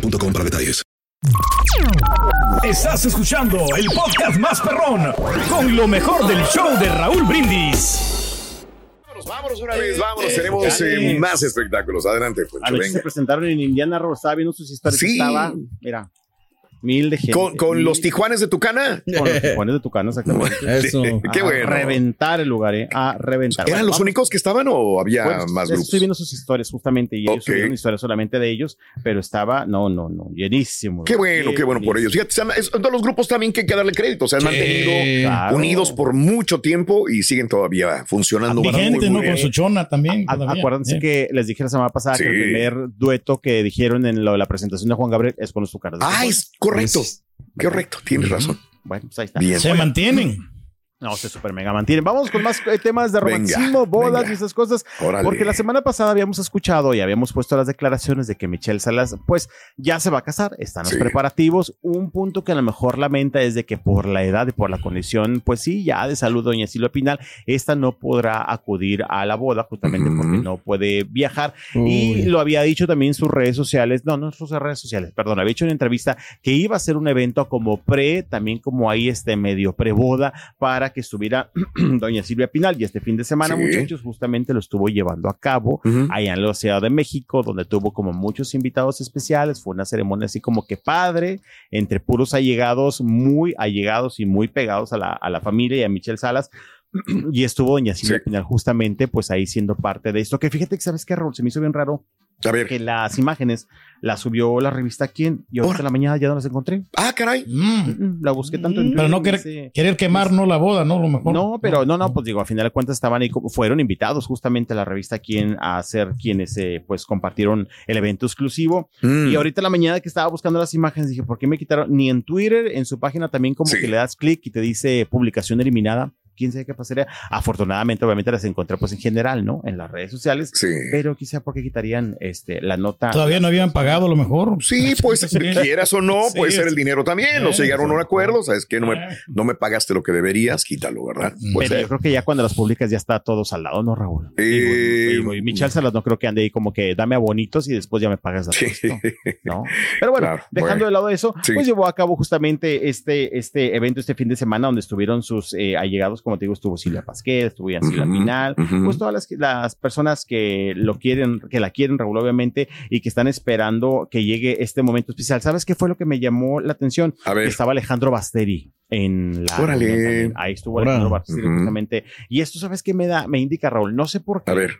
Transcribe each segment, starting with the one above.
boostmobile.com para detalles. Estás escuchando el podcast más perrón con lo mejor del show de Raúl Brindis. Vámonos una vez, vámonos, tenemos eh, más espectáculos. Adelante, Anoche se venga. presentaron en Indiana, Robo, estaba viendo sus historias. Sí. Estaba, mira, mil de gente. ¿Con, con mil- los Tijuanes de Tucana? Con los tijuanes de Tucano, exactamente. Eso. Qué A bueno. reventar el lugar, ¿eh? A reventar. ¿Eran Bueno, los vamos. únicos que estaban o había Bueno, más grupos? Estoy viendo sus historias justamente y ellos Ok. subieron historias solamente de ellos, pero estaba, no, no, no, llenísimo. Qué bueno, qué bueno por ellos. Fíjate, es- todos los grupos también que hay que darle crédito. Se han Sí, mantenido claro. unidos por mucho tiempo y siguen todavía funcionando. muy, Vigente, muy ¿no? bien. Con su chona también. A- acuérdense que les dije la semana pasada Sí. que el primer dueto que dijeron en lo de la presentación de Juan Gabriel es con los Tucanos. de Ah, es correcto. Es- Correcto, tienes razón. Bueno, pues ahí está. Bien. Se mantienen. No, se super mega mantienen. Vamos con más eh, temas de Venga, romanticismo, bodas venga. y esas cosas. Órale. Porque la semana pasada habíamos escuchado y habíamos puesto las declaraciones de que Michelle Salas, pues ya se va a casar, están los Sí. preparativos. Un punto que a lo mejor lamenta es de que por la edad y por la condición, pues sí, ya de salud, doña Silvia Pinal, esta no podrá acudir a la boda justamente porque no puede viajar. Y lo había dicho también en sus redes sociales, no, no en sus redes sociales, perdón, había hecho una entrevista que iba a ser un evento como pre, también como ahí este medio pre-boda, para que estuviera doña Silvia Pinal. Y este fin de semana, Sí. muchachos, justamente lo estuvo llevando a cabo allá en la Ciudad de México, donde tuvo como muchos invitados especiales. Fue una ceremonia así como que padre, entre puros allegados, muy allegados y muy pegados a la, a la familia y a Michelle Salas. Y estuvo doña Silvia Sí. Pinal justamente pues ahí siendo parte de esto. Que fíjate que sabes qué, Raúl, se me hizo bien raro A ver. que las imágenes las subió la revista Quién y ahorita en la mañana ya no las encontré. Ah, caray. Mm. Mm, La busqué tanto en Pero no querer, sí. querer quemar, no la boda, ¿no? Lo mejor. No, pero no, no, pues digo, a final de cuentas estaban ahí, como- fueron invitados justamente a la revista Quién a ser quienes eh, pues compartieron el evento exclusivo. Mm. Y ahorita en la mañana que estaba buscando las imágenes dije, ¿por qué me quitaron? Ni en Twitter, en su página también como Sí. que le das clic y te dice publicación eliminada. Quién sabe qué pasaría. Afortunadamente, obviamente las encontré pues en general, ¿no? En las redes sociales. Sí. Pero quizá porque quitarían este, la nota. Todavía no habían pagado a lo mejor. Sí, pues quieras o no, Sí, puede ser el dinero también. No Eh, se llegaron a un acuerdo, sabes que no me, Eh. no me pagaste lo que deberías, quítalo, ¿verdad? Mm. Puede Pero ser. yo creo que ya cuando las publicas ya está todo saldado, ¿no, Raúl? Eh, Digo, digo, y Michelle Salas no creo que ande ahí como que dame a bonitos y después ya me pagas la Sí. ¿no? Pero bueno, Claro, dejando bueno. de lado eso, Sí. pues llevó a cabo justamente este, este evento este fin de semana donde estuvieron sus eh, allegados, como te digo, estuvo Silvia Pasquel, estuvo Yancila Ujú, Pinal, ujú. pues todas las, las personas que lo quieren, que la quieren, Raúl, obviamente, y que están esperando que llegue este momento especial. ¿Sabes qué fue lo que me llamó la atención? A ver. Que estaba Alejandro Basteri en la Órale. ahí estuvo Órale. Alejandro Basteri Ujú. justamente y esto sabes qué me da me indica Raúl no sé por qué A ver,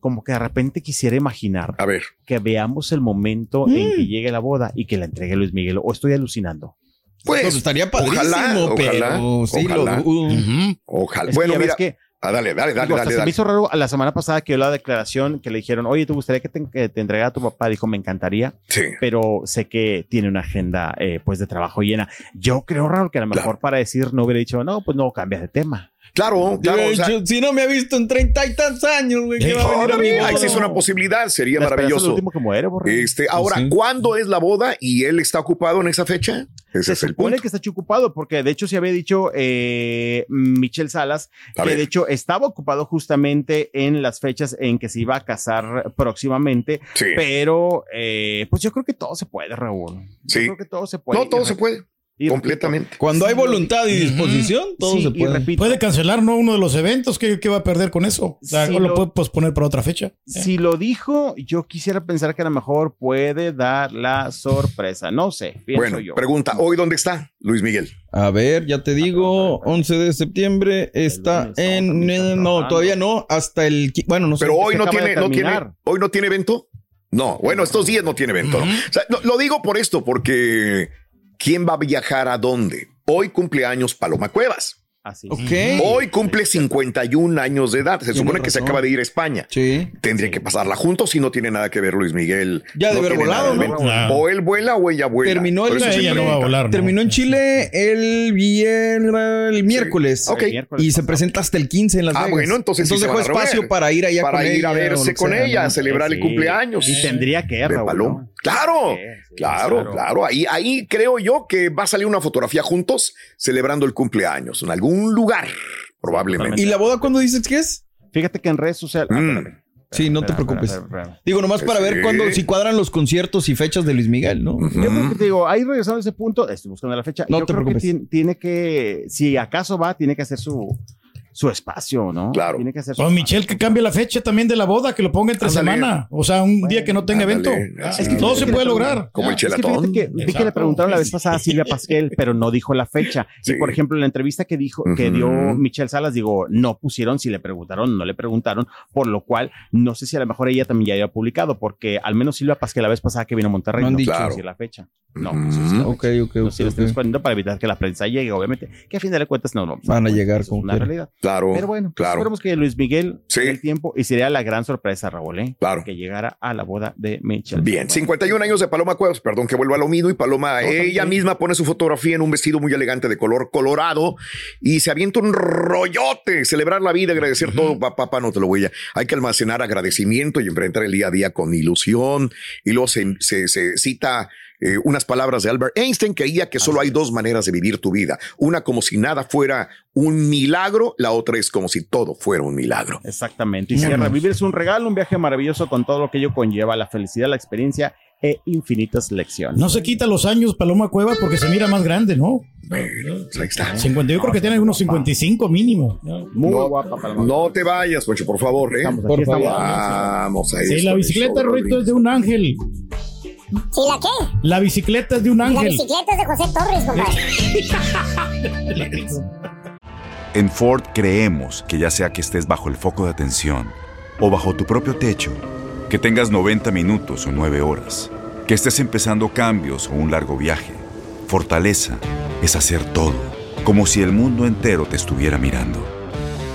como que de repente quisiera imaginar a ver. que veamos el momento en que llegue la boda y que la entregue Luis Miguel o estoy alucinando Pues, Pues estaría padrísimo, ojalá, pero ojalá, sí ojalá. lo dudo. Ujú. ojalá. Es que Bueno, mira. que Ah, dale, dale, dale, digo, dale, se me hizo raro la semana pasada que dio la declaración que le dijeron oye te gustaría que te, que te entregara a tu papá dijo me encantaría Sí. pero sé que tiene una agenda eh, pues de trabajo llena yo creo Raúl que a lo mejor Claro. para decir no hubiera dicho no pues no cambias de tema Claro, claro. o sea, si no me ha visto en treinta y tantos años, güey, ¿qué va a venir a mi todavía boda? existe una posibilidad, sería La es maravilloso. último que muere borre. Este, ahora, sí. ¿cuándo es la boda y él está ocupado en esa fecha? Ese se es el supone punto. que está ocupado porque de hecho se había dicho eh, Michelle Salas A que ver. de hecho estaba ocupado justamente en las fechas en que se iba a casar próximamente, Sí. pero eh, pues yo creo que todo se puede, Raúl. Yo Sí. creo que todo se puede. No, todo se puede. Y Completamente. Cuando hay voluntad y disposición, todo Sí, se puede. repito, Puede cancelar ¿no? uno de los eventos. ¿Qué, qué va a perder con eso? O sea, o lo lo- puede posponer para otra fecha. Si lo dijo, yo quisiera pensar que a lo mejor puede dar la sorpresa. No sé, pienso Bueno, yo. pregunta, ¿hoy dónde está Luis Miguel? A ver, ya te digo, 11 de septiembre está lunes, en... No, todavía no, hasta el... Bueno, no sé. Pero hoy no tiene, no tiene, terminar. hoy no tiene evento. No, bueno, estos días no tiene evento. ¿no? O sea, lo, lo digo por esto, porque ¿quién va a viajar a dónde? Hoy cumpleaños Paloma Cuevas. Así. Ok. Hoy cumple 51 años de edad. Se Tiene supone que se acaba de ir a España. Sí. Tendría que pasarla juntos si no tiene nada que ver Luis Miguel. Ya de no haber tiene volado, de ¿no? Claro. O él vuela o ella vuela. Terminó el- ella no va a volar. ¿no? Terminó en Chile el viernes, el miércoles. El miércoles Y se presenta hasta el 15 en Las Ah, Vegas. bueno, entonces sí se dejó espacio para ir allá Para con ir ella. a verse con sea, ella, a celebrar el Sí. cumpleaños. Y tendría que, de Raúl, Paloma. Claro, Sí, sí, claro, claro. Ahí, ahí creo yo que va a salir una fotografía juntos celebrando el cumpleaños en algún lugar, probablemente. ¿Y la boda cuándo dices que es? Fíjate que en redes sociales. Mm. Ah, Sí, no te preocupes. espérame, espérame. Digo, nomás para ver cuándo, si cuadran los conciertos y fechas de Luis Miguel, ¿no? Yo creo que te digo, ahí regresando a ese punto, estoy buscando la fecha. No yo te creo preocupes. que tiene, tiene que, si acaso va, tiene que hacer su, su espacio, ¿no? Claro. Tiene que hacer Michelle que cambie la fecha también de la boda, que lo ponga entre Ándale. semana. O sea, un día que no tenga Ándale. evento. Ah, Es que todo se puede lograr. Como el Es que chelatón. fíjate que, vi que le preguntaron la vez pasada a Silvia Pasquel, pero no dijo la fecha. Sí. Y por ejemplo, en la entrevista que dijo, que dio Michelle Salas, digo, no pusieron si le preguntaron, no le preguntaron, por lo cual no sé si a lo mejor ella también ya había publicado, porque al menos Silvia Pasquel la vez pasada que vino a Monterrey No han no dicho. Claro. decir la fecha. No, quiso decir la Ok, fecha. ok, No ok. sé, lo estoy ok. escondiendo para evitar que la prensa llegue, obviamente, que a fin de cuentas no, no Van a llegar es como una realidad. Claro, Pero bueno, pues claro. esperemos que Luis Miguel Sí. tenga el tiempo y sería la gran sorpresa, Raúl, ¿eh? Claro. que llegara a la boda de Michelle. Bien, 51 años de Paloma Cuevas, perdón que vuelva a lo mismo, y Paloma, No, ella misma pone su fotografía en un vestido muy elegante de color colorado y se avienta un rollote, celebrar la vida, agradecer todo, Pa- papá, no te lo voy a, hay que almacenar agradecimiento y enfrentar el día a día con ilusión, y luego se, se- se cita eh, unas palabras de Albert Einstein que creía que solo hay dos maneras de vivir tu vida, una como si nada fuera un milagro, la otra es como si todo fuera un milagro. Exactamente. Y cierra, vivir es un regalo, un viaje maravilloso con todo lo que ello conlleva, la felicidad, la experiencia e infinitas lecciones. No se quita los años Paloma Cueva porque se mira más grande, ¿no? Bueno, ahí está. 50, yo creo que tiene unos 55 mínimo. Muy No, guapa para la No te vayas, Poncho, por favor, ¿eh? Estamos aquí, Por favor. Vamos a Sí, esto, la bicicleta, Rorito, es de un ángel. ¿Sí la qué? La bicicleta es de un La ángel. bicicleta es de José Torres, compadre. En Ford creemos que ya sea que estés bajo el foco de atención o bajo tu propio techo, que tengas 90 minutos o 9 horas, que estés empezando cambios o un largo viaje, fortaleza es hacer todo, como si el mundo entero te estuviera mirando.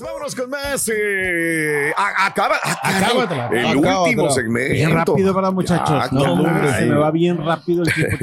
Vámonos con más. eh, a- acaba, ah, Acábatela. El Acábatela. último segmento. Bien rápido, ¿verdad, muchachos? Ya, No, hombre, se me va bien rápido el tiempo.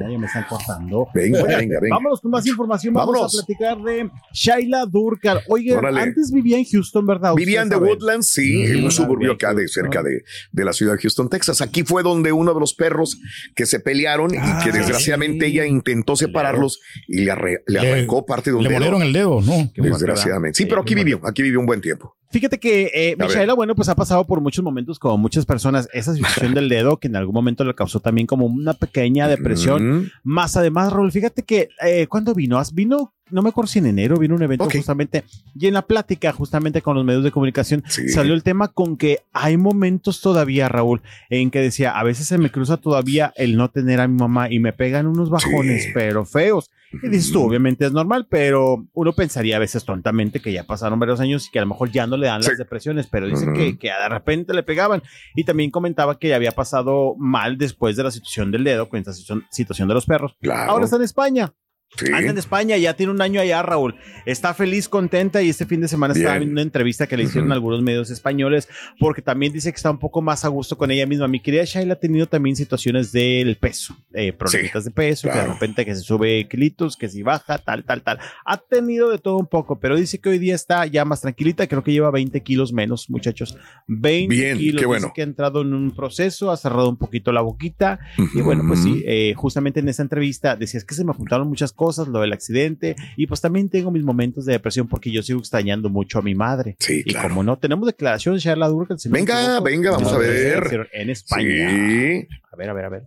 Ya me están cortando. Venga, venga, venga. Vámonos con más información. Vamos a platicar de Shaila Durkar. Oye, Órale. antes vivía en Houston, ¿verdad? Vivía en The. Woodlands, sí, en un suburbio acá de cerca de, de la ciudad de Houston, Texas. Aquí fue donde uno de los perros que se pelearon y Ah, que desgraciadamente sí. ella intentó separarlos y le, arre- le Le- arrancó parte de un Le dedo. el dedo, ¿no? Desgraciadamente. Sí, pero aquí vivió, aquí vivió un buen tiempo. Fíjate que eh. Michaela, bueno, pues ha pasado por muchos momentos como muchas personas. Esa situación del dedo que en algún momento le causó también como una pequeña depresión. Mm, Más además, Raúl, fíjate que eh, cuando vino, vino, no me acuerdo si en enero vino un evento justamente, y en la plática justamente con los medios de comunicación Sí. salió el tema con que hay momentos todavía, Raúl, en que decía, a veces se me cruza todavía el no tener a mi mamá y me pegan unos bajones, Sí. pero feos. Y dices tú, obviamente es normal, pero uno pensaría a veces tontamente que ya pasaron varios años y que a lo mejor ya no le dan Sí. las depresiones, pero dice que, que de repente le pegaban. Y también comentaba que había pasado mal después de la situación del dedo, con esta situación, situación de los perros. Claro. Ahora está en España. Sí. Anda en España, ya tiene un año allá, Raúl. Está feliz, contenta y este fin de semana Bien. viendo una entrevista que le hicieron Ujú. algunos medios españoles porque también dice que está un poco más a gusto con ella misma. Mi querida Shaila ha tenido también situaciones del peso, eh, problemitas de peso, que claro. de repente que se sube kilitos, que si baja, tal, tal, tal. Ha tenido de todo un poco, pero dice que hoy día está ya más tranquilita. Creo que lleva 20 kilos menos, muchachos. 20 Bien, kilos. qué bueno. que ha entrado en un proceso, ha cerrado un poquito la boquita y bueno, pues sí, eh, justamente en esa entrevista decías que se me juntaron muchas cosas, lo del accidente, y pues también tengo mis momentos de depresión porque yo sigo extrañando mucho a mi madre. Sí, y claro. como no, tenemos declaración de Shaila Durkan. si no me Venga, equivoco. venga, vamos a ver. En España. Sí. A ver, a ver, a ver.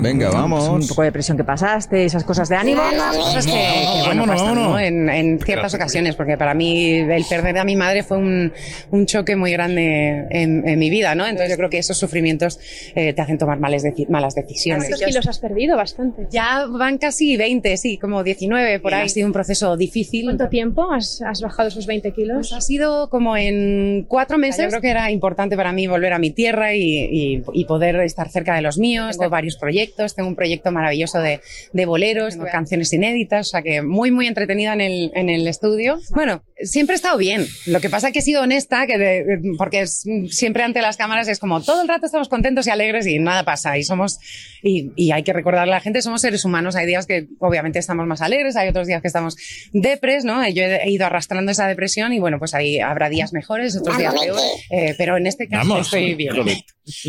Venga, un vamos. poco de depresión que pasaste, esas cosas de ánimo, cosas que, que, bueno, vámonos, pasan, vámonos. ¿no? En, en ciertas ocasiones, porque para mí el perder a mi madre fue un, un choque muy grande en, en mi vida, ¿no? Entonces yo creo que esos sufrimientos eh, te hacen tomar malas, deci- malas decisiones. ¿Cuántos kilos has perdido? Bastante. Ya van casi 20, sí, como 19 por ahí. Ha sido un proceso difícil. ¿Cuánto tiempo has, has bajado esos 20 Pues kilos? ha sido como en cuatro meses. Yo creo que era importante para mí volver a mi tierra y, y- y poder estar cerca de los míos. Tengo varios proyectos, tengo un proyecto maravilloso de, de boleros, tengo canciones inéditas, o sea que muy, muy entretenida en el, en el estudio. Bueno, siempre he estado bien. Lo que pasa es que he sido honesta, que de- porque es- siempre ante las cámaras es como todo el rato estamos contentos y alegres y nada pasa. Y somos, y, y hay que recordarle a la gente, somos seres humanos. Hay días que obviamente estamos más alegres, hay otros días que estamos depres, ¿no? Yo he, he ido arrastrando esa depresión y bueno, pues ahí habrá días mejores, otros días peores. Eh, pero en este caso Vamos. estoy bien.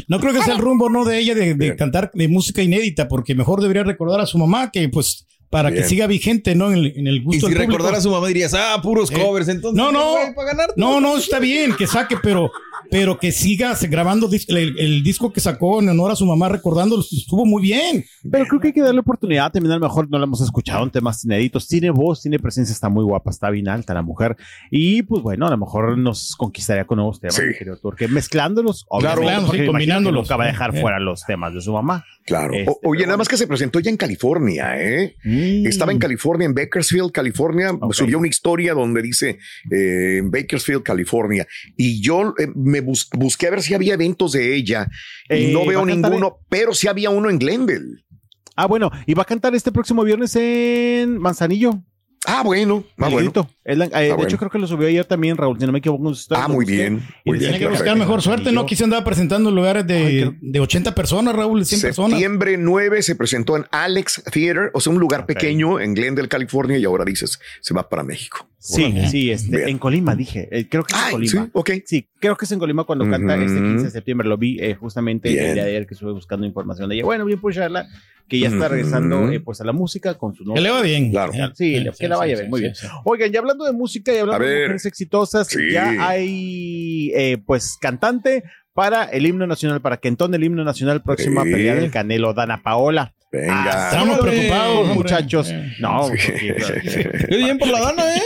No creo que sea el rumbo, ¿no? De ella de, de cantar de música inédita, porque mejor debería recordar a su mamá que, pues, para Bien. que siga vigente, ¿no? En el, en el Y gusto si del público. recordara a su mamá dirías, ah, puros Eh, covers, entonces. no, no. para ganar. No, no, está bien que saque, pero, pero que siga grabando el, el disco que sacó en honor a su mamá, recordándolo, estuvo muy bien. Pero creo que hay que darle oportunidad. También a lo mejor no la hemos escuchado en temas inéditos. Tiene voz, tiene presencia, está muy guapa, está bien alta la mujer. Y pues bueno, a lo mejor nos conquistaría con nuevos temas, Sí. querido Turque, mezclándolos, obviamente, claro, porque sí, me combinándolos. Nunca va a dejar Eh. fuera los temas de su mamá. Claro. Este, O- oye, nada más que se presentó ya en California, ¿eh? Mm. Estaba en California, en Bakersfield, California. Subió una historia donde dice eh, en Bakersfield, California. Y yo eh, me bus- busqué a ver si había eventos de ella y Eh, no va veo ninguno, pero sí había uno en Glendale. Ah, bueno, y va a cantar este próximo viernes en Manzanillo. Ah, bueno, ah, bueno. eh, de bueno. hecho, creo que lo subió ayer también, Raúl, si no me equivoco. sus Ah, muy bien, muy bien, Tiene que buscar mejor suerte, ¿no? Aquí se andaba presentando en lugares de, Ay, de 80 personas, Raúl, de 100 personas. Septiembre 9 se presentó en Alex Theater, o sea, un lugar pequeño en Glendale, California, y ahora dices, se va para México. Sí, sí, este, en Colima, dije. Eh, creo que es en Ah, Colima. sí, ok. Sí, creo que es en Colima cuando canta este 15 de septiembre. Lo vi eh, justamente Bien. el día de ayer que estuve buscando información de ella. Bueno, bien por Charla, que ya está regresando eh, pues a la música con su Que nombre. le va bien. Claro. Sí, que la vaya bien, muy bien. Oigan, ya hablando de música y hablando de mujeres exitosas, Sí. ya hay eh, pues cantante para el himno nacional, para que entone el himno nacional próxima Sí. pelea del Canelo, Dana Paola. Venga. Estamos preocupados, hombre. muchachos. Eh. No, bien por la dana, ¿eh?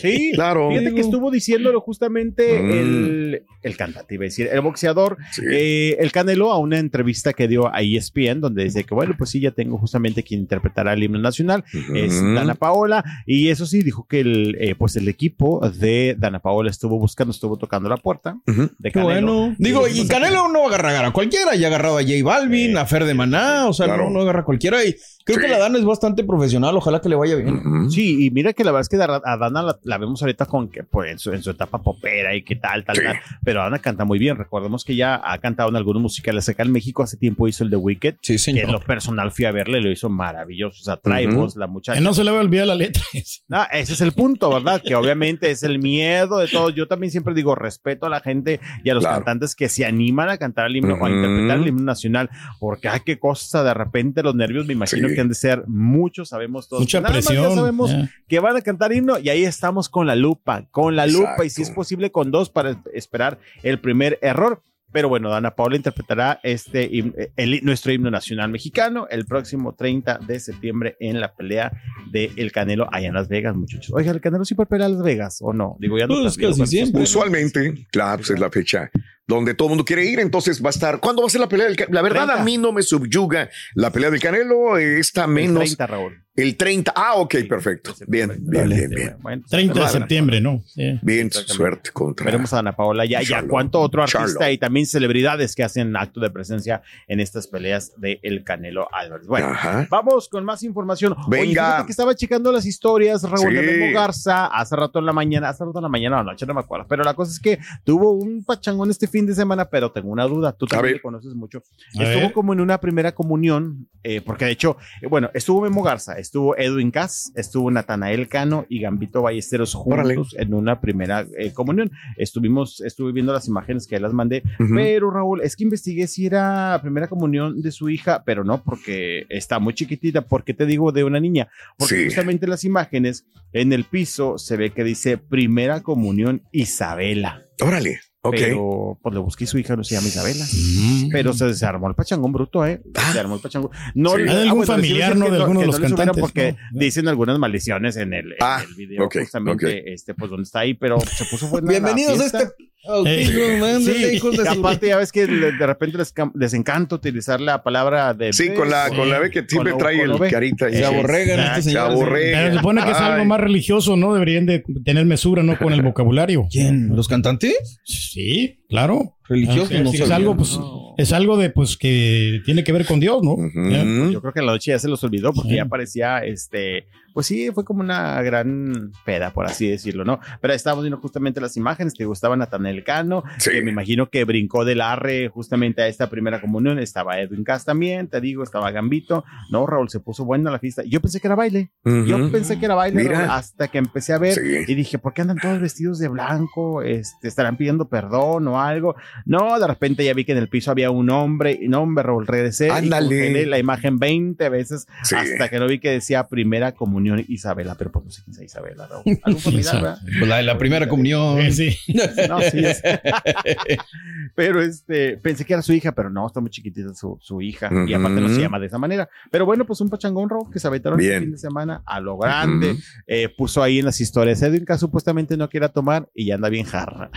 Sí, Claro. Fíjate que estuvo diciéndolo justamente Mm. el, el cantante, iba a decir, el boxeador, Sí. eh, el Canelo, a una entrevista que dio a ESPN, donde dice que, bueno, pues sí, ya tengo justamente quien interpretará el himno nacional, es. Dana Paola, y eso sí, dijo que el, eh, pues el equipo de Dana Paola estuvo buscando, estuvo tocando la puerta de Qué Canelo. bueno. Digo, y Canelo no agarra a cualquiera. Ya ha agarrado a J Balvin, a Fer de Maná. O sea, Claro. no, no agarra cualquiera. Y creo Sí. que la Dana es bastante profesional. Ojalá que le vaya bien. Sí, y mira que la verdad es que a a Dana la, la vemos ahorita con que pues, en, su, en su etapa popera y que tal, tal, Sí. tal. Pero Dana canta muy bien. Recordemos que ya ha cantado en algunos musicales acá en México. Hace tiempo hizo el de Wicked. Sí, Que en lo personal fui a verle, lo hizo maravilloso. O sea, trae voz la muchacha. Que no se le va a olvidar la letra. Ah, ese es el punto, ¿verdad? Que obviamente es el miedo de todo. Yo también siempre digo respeto a la gente y a los Claro. cantantes que se animan a cantar el himno o a interpretar el himno nacional, porque ay, qué cosa, de repente los nervios me imagino Sí. Que han de ser muchos, sabemos todos. Mucha Nada más presión. Ya sabemos que van a cantar himno y ahí estamos con la lupa, con la lupa y si es posible con dos para esperar el primer error. Pero bueno, Dana Paula interpretará este el- nuestro himno nacional mexicano el próximo 30 de septiembre en la pelea de El Canelo allá en Las Vegas, muchachos. Oiga, ¿el Canelo siempre pelea a Las Vegas o no? Digo, ya no Pues casi siempre. Usualmente, claro, pues es la fecha donde todo el mundo quiere ir, entonces va a estar. ¿Cuándo va a ser la pelea del Canelo? La verdad, 30. a mí no me subyuga la pelea del Canelo, está el menos. 30, Raúl. El 30. Ah, ok, perfecto. Bien, bien, bien, bien. Bueno, 30 de septiembre, ¿no? Sí. Bien, suerte contra. Veremos a Ana Paola ya, ya cuánto otro artista Charlo. y también celebridades que hacen acto de presencia en estas peleas de El Canelo Álvarez. Bueno, Ajá. vamos con más información. Oye, Venga. fíjate que estaba checando las historias, Raúl de Sí. Memo Garza, hace rato en la mañana, hace rato en la mañana o noche, no me acuerdo. Pero la cosa es que tuvo un pachangón este fin de semana, pero tengo una duda. Tú también le conoces mucho. A estuvo ver. como en una primera comunión, eh, porque de hecho, eh, bueno, estuvo Memo Garza, estuvo Edwin Cass, estuvo Natanael Cano y Gambito Ballesteros Órale. juntos en una primera eh, comunión. Estuvimos, estuve viendo las imágenes que las mandé, pero Raúl, es que investigué si era primera comunión de su hija, pero no, porque está muy chiquitita. ¿Por qué te digo de una niña? Porque Sí. justamente las imágenes en el piso se ve que dice primera comunión Isabela. Órale. Ok. Pero pues le busqué su hija no se llama Isabela. Mm. Pero se, se armó el pachangón bruto, ¿eh? Se armó el pachangón. No, Sí. le- Ah, algún bueno, familiar, ¿no? De alguno de los le subieron cantantes, Porque ¿no? dicen algunas maldiciones en el, en Ah, el video, ok, justamente, ok. este, pues donde está ahí, pero se puso buena la Bienvenidos a este. Autismo, Eh, mándale, Sí, hijos de y su- aparte ya ves que de repente les, encanta utilizar la palabra de Sí, con la, con la B que siempre Con- trae con el B. carita. Se aborregan estos señores. Pero se supone que es algo Ay. más religioso, ¿no? Deberían de tener mesura, ¿no? Con el vocabulario. ¿Quién? ¿Los cantantes? Sí, claro. Religiosos, Ah, no sí, es algo, pues, es algo de, pues, que tiene que ver con Dios, ¿no? ¿Eh? Yo creo que en la noche ya se los olvidó porque Sí. ya parecía, este, pues sí, fue como una gran peda, por así decirlo, ¿no? Pero estábamos viendo justamente las imágenes, te gustaba Natanel Cano, Sí. que me imagino que brincó del arre justamente a esta primera comunión, estaba Edwin Cass también, te digo, estaba Gambito, no, Raúl, se puso buena la fiesta. Yo pensé que era baile, yo pensé que era baile. Raúl, hasta que empecé a ver Sí. y dije, ¿por qué andan todos vestidos de blanco? Este, ¿Estarán pidiendo perdón o algo? No, de repente ya vi que en el piso había un hombre, y no, hombre, Raúl, regresé y la imagen 20 veces Sí. hasta que no vi que decía primera comunión Isabela, pero pues no sé quién sea Isabela, Raúl. ¿Algún familiar, verdad? Pues la de la primera comunión. Eh, sí. No, pero este, pensé que era su hija, pero no, está muy chiquitita su, su hija. Y aparte no se llama de esa manera. Pero bueno, pues un pachangón, Raúl, que se aventaron Bien. el fin de semana a lo grande. Eh, puso ahí en las historias, Edwin que supuestamente no quiera tomar y ya anda bien jarra.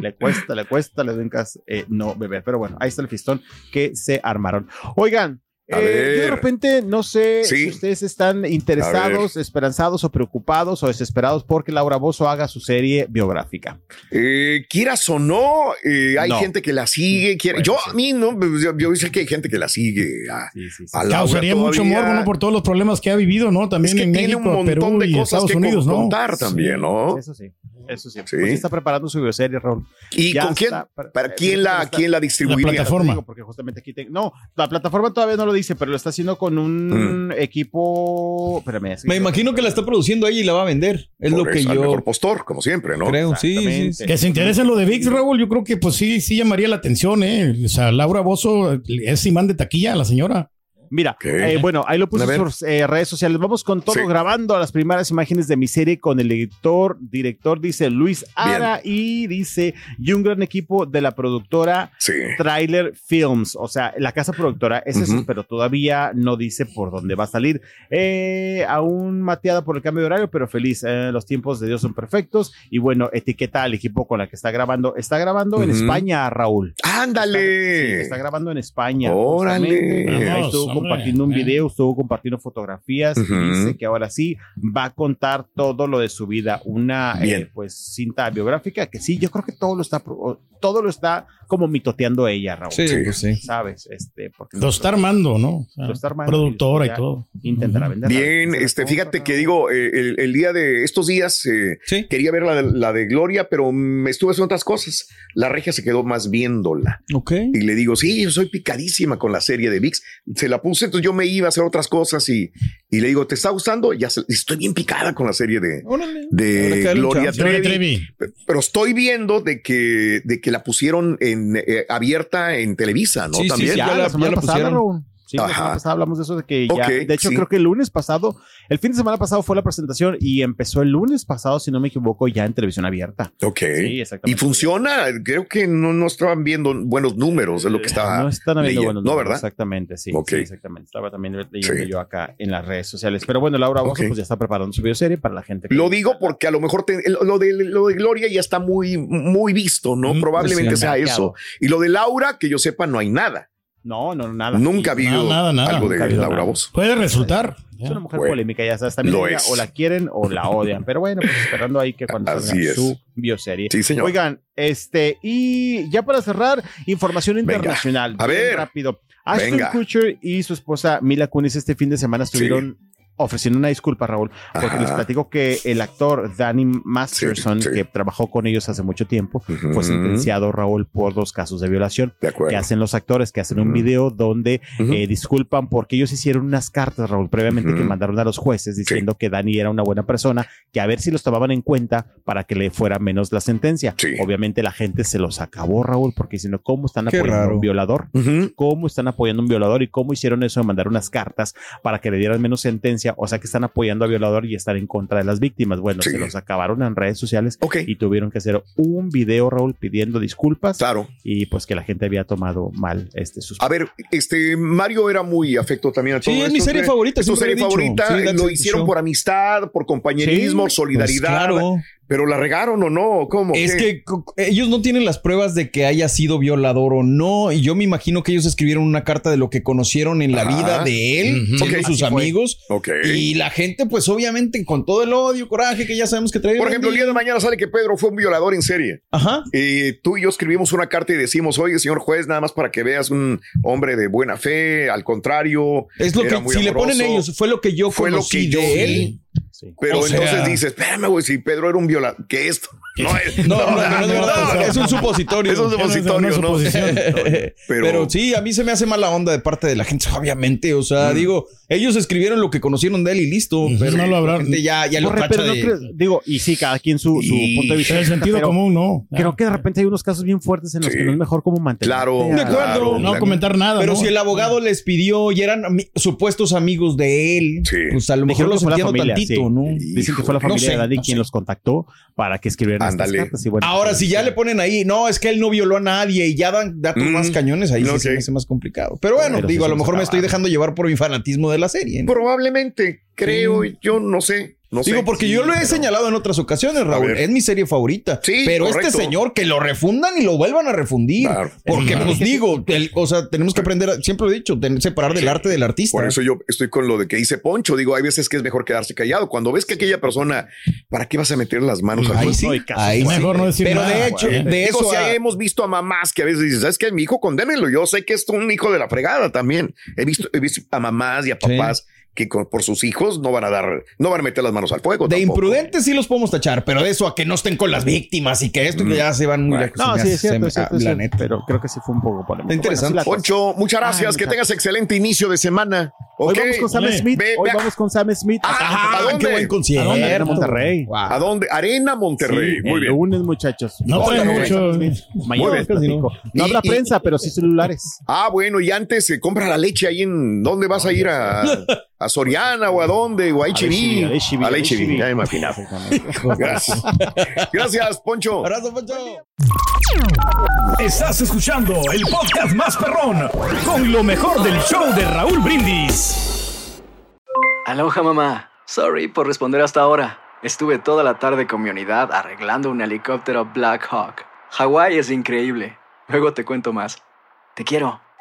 Le cuesta, le cuesta, le Cass, eh, no beber. Pero bueno, ahí está el fistón que se armaron. Oigan. Eh, yo de repente no sé Sí. si ustedes están interesados, esperanzados o preocupados o desesperados porque Laura Bozo haga su serie biográfica. Eh, quieras o no, eh, hay No. gente que la sigue. Bueno, yo, sí. a mí, no, yo, yo sé que hay gente que la sigue. A, Sí, sí, sí. a Laura Causaría mucho morbo, ¿no? Por todos los problemas que ha vivido, ¿no? Es También que en tiene México, un montón Perú de y cosas Estados que Unidos, ¿no? contar también, ¿no? Eso sí, eso sí. Sí. Pues sí está preparando su bioserie, Raúl. ¿Y Ya con quién? está, para- ¿Para eh, quién la, está- quién la distribuiría? La plataforma. Digo, porque justamente aquí tengo- No, la plataforma todavía no lo dice, pero lo está haciendo con un Mm. equipo. Espérame, es Me imagino que la está produciendo ella y la va a vender. Es Por lo que yo mejor postor, como siempre, ¿no? creo. Sí, sí. Que se interese en lo de VIX, Raúl, yo creo que pues sí, sí llamaría la atención, ¿eh? O sea, Laura Bozo es imán de taquilla, la señora. Mira, eh, bueno, ahí lo puse A en sus eh, redes sociales. Vamos con todo Sí. grabando las primeras imágenes de mi serie con el editor, director, dice Luis Ara y dice, y un gran equipo de la productora Sí. Trailer Films, o sea, la casa productora es eso, pero todavía no dice por dónde va a salir. Eh, aún mateada por el cambio de horario, pero feliz. Eh, los tiempos de Dios son perfectos. Y bueno, etiqueta al equipo con la que está grabando. Está grabando en. España, Raúl. ¡Ándale! está grabando en España. Órale. Vamos. Compartiendo un Eh. video, estuvo compartiendo fotografías y dice que ahora sí va a contar todo lo de su vida. Una eh, pues cinta biográfica que sí, yo creo que todo lo está pro- todo lo está como mitoteando ella, Raúl. Sí, Sí. pues sí. Sabes, este, porque Lo está armando, ¿no? O sea, Lo está armando productora y todo. intentará vender. Bien, este, fíjate que digo, eh, el, el día de estos días eh, Sí. quería ver la de, la de Gloria, pero me estuve haciendo otras cosas. La regia se quedó más viéndola. Ok. Y le digo, sí, yo soy picadísima con la serie de VIX. Se la puse, entonces yo me iba a hacer otras cosas y, y le digo, ¿te está gustando? Ya se- estoy bien picada con la serie de, Órale. De Gloria Trevi. Trevi. Pero estoy viendo de que, de que la pusieron en, eh, abierta en Televisa, ¿no? Sí, También. sí, ya, ya la, ya la pasada, pusieron. Sí, la semana pasada hablamos de eso, de que ya, de hecho sí. creo que el lunes pasado, el fin de semana pasado fue la presentación y empezó el lunes pasado, si no me equivoco, ya en televisión abierta. Ok. Sí, exactamente. Y funciona. Creo que no, no estaban viendo buenos números, es lo que estaba. No están leyendo. buenos No, números, ¿verdad? Exactamente, sí, Ok. sí, exactamente. Estaba también leyendo Sí. yo acá en las redes sociales. Pero bueno, Laura Bozo pues ya está preparando su bioserie para la gente. que Lo digo porque a lo mejor te- lo, de, lo de Gloria ya está muy, muy visto, ¿no? Mm, Probablemente pues sí, sea eso. Y lo de Laura, que yo sepa, no hay nada. No, no, nada. Nunca ha habido Nada, nada. algo de Laura. Bozo. Puede resultar. Es una mujer Bueno, polémica, ya sabes. También lo ella es. o la quieren o la odian. Pero bueno, pues esperando ahí que cuando Así salga es. su bioserie. Sí, señor. Oigan, este, y ya para cerrar, información Venga, internacional. a bien ver. Rápido. Ashton Venga. Kutcher y su esposa Mila Kunis este fin de semana estuvieron ofreciendo una disculpa, Raúl, porque Ajá. les platico que el actor Danny Masterson, Sí, sí. que trabajó con ellos hace mucho tiempo, fue sentenciado, Raúl, por dos casos de violación De acuerdo. que hacen los actores, que hacen un video donde eh, disculpan porque ellos hicieron unas cartas, Raúl, previamente que mandaron a los jueces diciendo que Dani era una buena persona, que a ver si los tomaban en cuenta para que le fuera menos la sentencia. Sí. Obviamente la gente se los acabó, Raúl, porque diciendo cómo están apoyando a un violador. ¿Cómo están apoyando a un violador y cómo hicieron eso de mandar unas cartas para que le dieran menos sentencia? O sea que están apoyando a violador y están en contra de las víctimas. Bueno, Sí. se los acabaron en redes sociales y tuvieron que hacer un video, Raúl, pidiendo disculpas Claro. y pues que la gente había tomado mal este sus A ver, este Mario era muy afecto también a Sí, todo es mi serie ¿eh? favorita, Es siempre serie dicho. favorita. Sí, lo hicieron show. por amistad, por compañerismo, Sí, solidaridad. Pues claro. Pero la regaron o no? ¿Cómo? Es ¿Qué? que ellos no tienen las pruebas de que haya sido violador o no. Y yo me imagino que ellos escribieron una carta de lo que conocieron en la Ajá. vida de él, Ok, sus amigos. Ok. Y la gente, pues obviamente, con todo el odio, coraje que ya sabemos que trae. Por ejemplo, el día de mañana sale que Pedro fue un violador en serie. Ajá. Y tú y yo escribimos una carta y decimos, oye, señor juez, nada más para que veas un hombre de buena fe, al contrario. Es lo era que, muy si le ponen ellos, fue lo que yo Fue lo conocí que yo de vi. Sí. Pero O sea- entonces dices, espérame, güey, si Pedro era un violador, ¿qué esto? No, es, No, no, no, no, es verdad, no, es un supositorio. Es un supositorio, Una ¿no? suposición. Pero, Pero, sí, a mí se me hace mala onda de parte de la gente, obviamente. O sea, Mm. digo, ellos escribieron lo que conocieron de él y listo. Pero no lo habrá- la gente ya, ya lo Corre, tacha pero no de- creo- digo, y sí, cada quien su, su Y- punto de vista. En el sentido pero común, no. Creo que de repente hay unos casos bien fuertes en los Sí. que no es mejor como mantener. Claro, De acuerdo. claro, No comentar nada. Pero ¿no? si el abogado les pidió y eran supuestos amigos de él, Sí. pues a lo mejor los entiendo familia, tantito. ¿no? Dicen que fue la familia de no quien los contactó para que escribieran Ándale. bueno, Ahora, pues, si ya sí. le ponen ahí, no, es que él no violó a nadie y ya dan datos Mm. más cañones, ahí sí se me hace más complicado. Pero bueno, Pero digo, a lo mejor me estoy dejando llevar por mi fanatismo de la serie. ¿no? Probablemente, creo, yo no sé. No sé. Digo, porque Sí, yo lo he pero- señalado en otras ocasiones, Raúl. Es mi serie favorita. Sí, pero correcto. este señor que lo refundan y lo vuelvan a refundir. Claro. Porque, Claro. pues digo, el- o sea, tenemos que aprender, a- siempre lo he dicho, ten- separar del arte del artista. Por eso yo estoy con lo de que dice Poncho. Digo, hay veces que es mejor quedarse callado. Cuando ves que aquella persona, ¿para qué vas a meter las manos al Ahí fuego? sí, ahí sí. Mejor no decir Pero nada, de hecho, güey. de Digo, eso si a- hemos visto a mamás que a veces dicen, ¿sabes qué? Mi hijo, condénenlo. Yo sé que es un hijo de la fregada también. He visto, he visto a mamás y a Sí. papás que con- por sus hijos no van a dar, no van a meter las manos al fuego. de tampoco. imprudentes sí los podemos tachar, pero de eso a que no estén con las víctimas y que esto y que ya se van muy lejos. No, sí, es cierto, es cierto, ah, la neta. pero creo que sí fue un poco polémico. Interesante. Bueno, cosa. Poncho, muchas gracias. Ay, que muchachos. tengas excelente inicio de semana. Hoy Ok. vamos con Sam. Smith. Ve- Hoy ve- vamos con Sam Smith. Ah, ¿a dónde? qué buen concierto. ¿A dónde? A Monterrey. Wow. ¿A dónde? Arena Monterrey. Sí, Muy el bien. lunes, muchachos. No Hola, mucho. Mañana. No habrá prensa, pero sí celulares. Ah, bueno, y antes se compra la leche ahí en dónde vas a ir a, a Soriana o a dónde o a HB, A la HB. ya me imaginaba. Gracias. Gracias, Poncho. Abrazo, Poncho. Estás escuchando el podcast más perrón con lo mejor del show de Raúl Brindis. Aloha mamá. Sorry por responder hasta ahora. Estuve toda la tarde con mi unidad arreglando un helicóptero Black Hawk. Hawái es increíble. Luego te cuento más. Te quiero.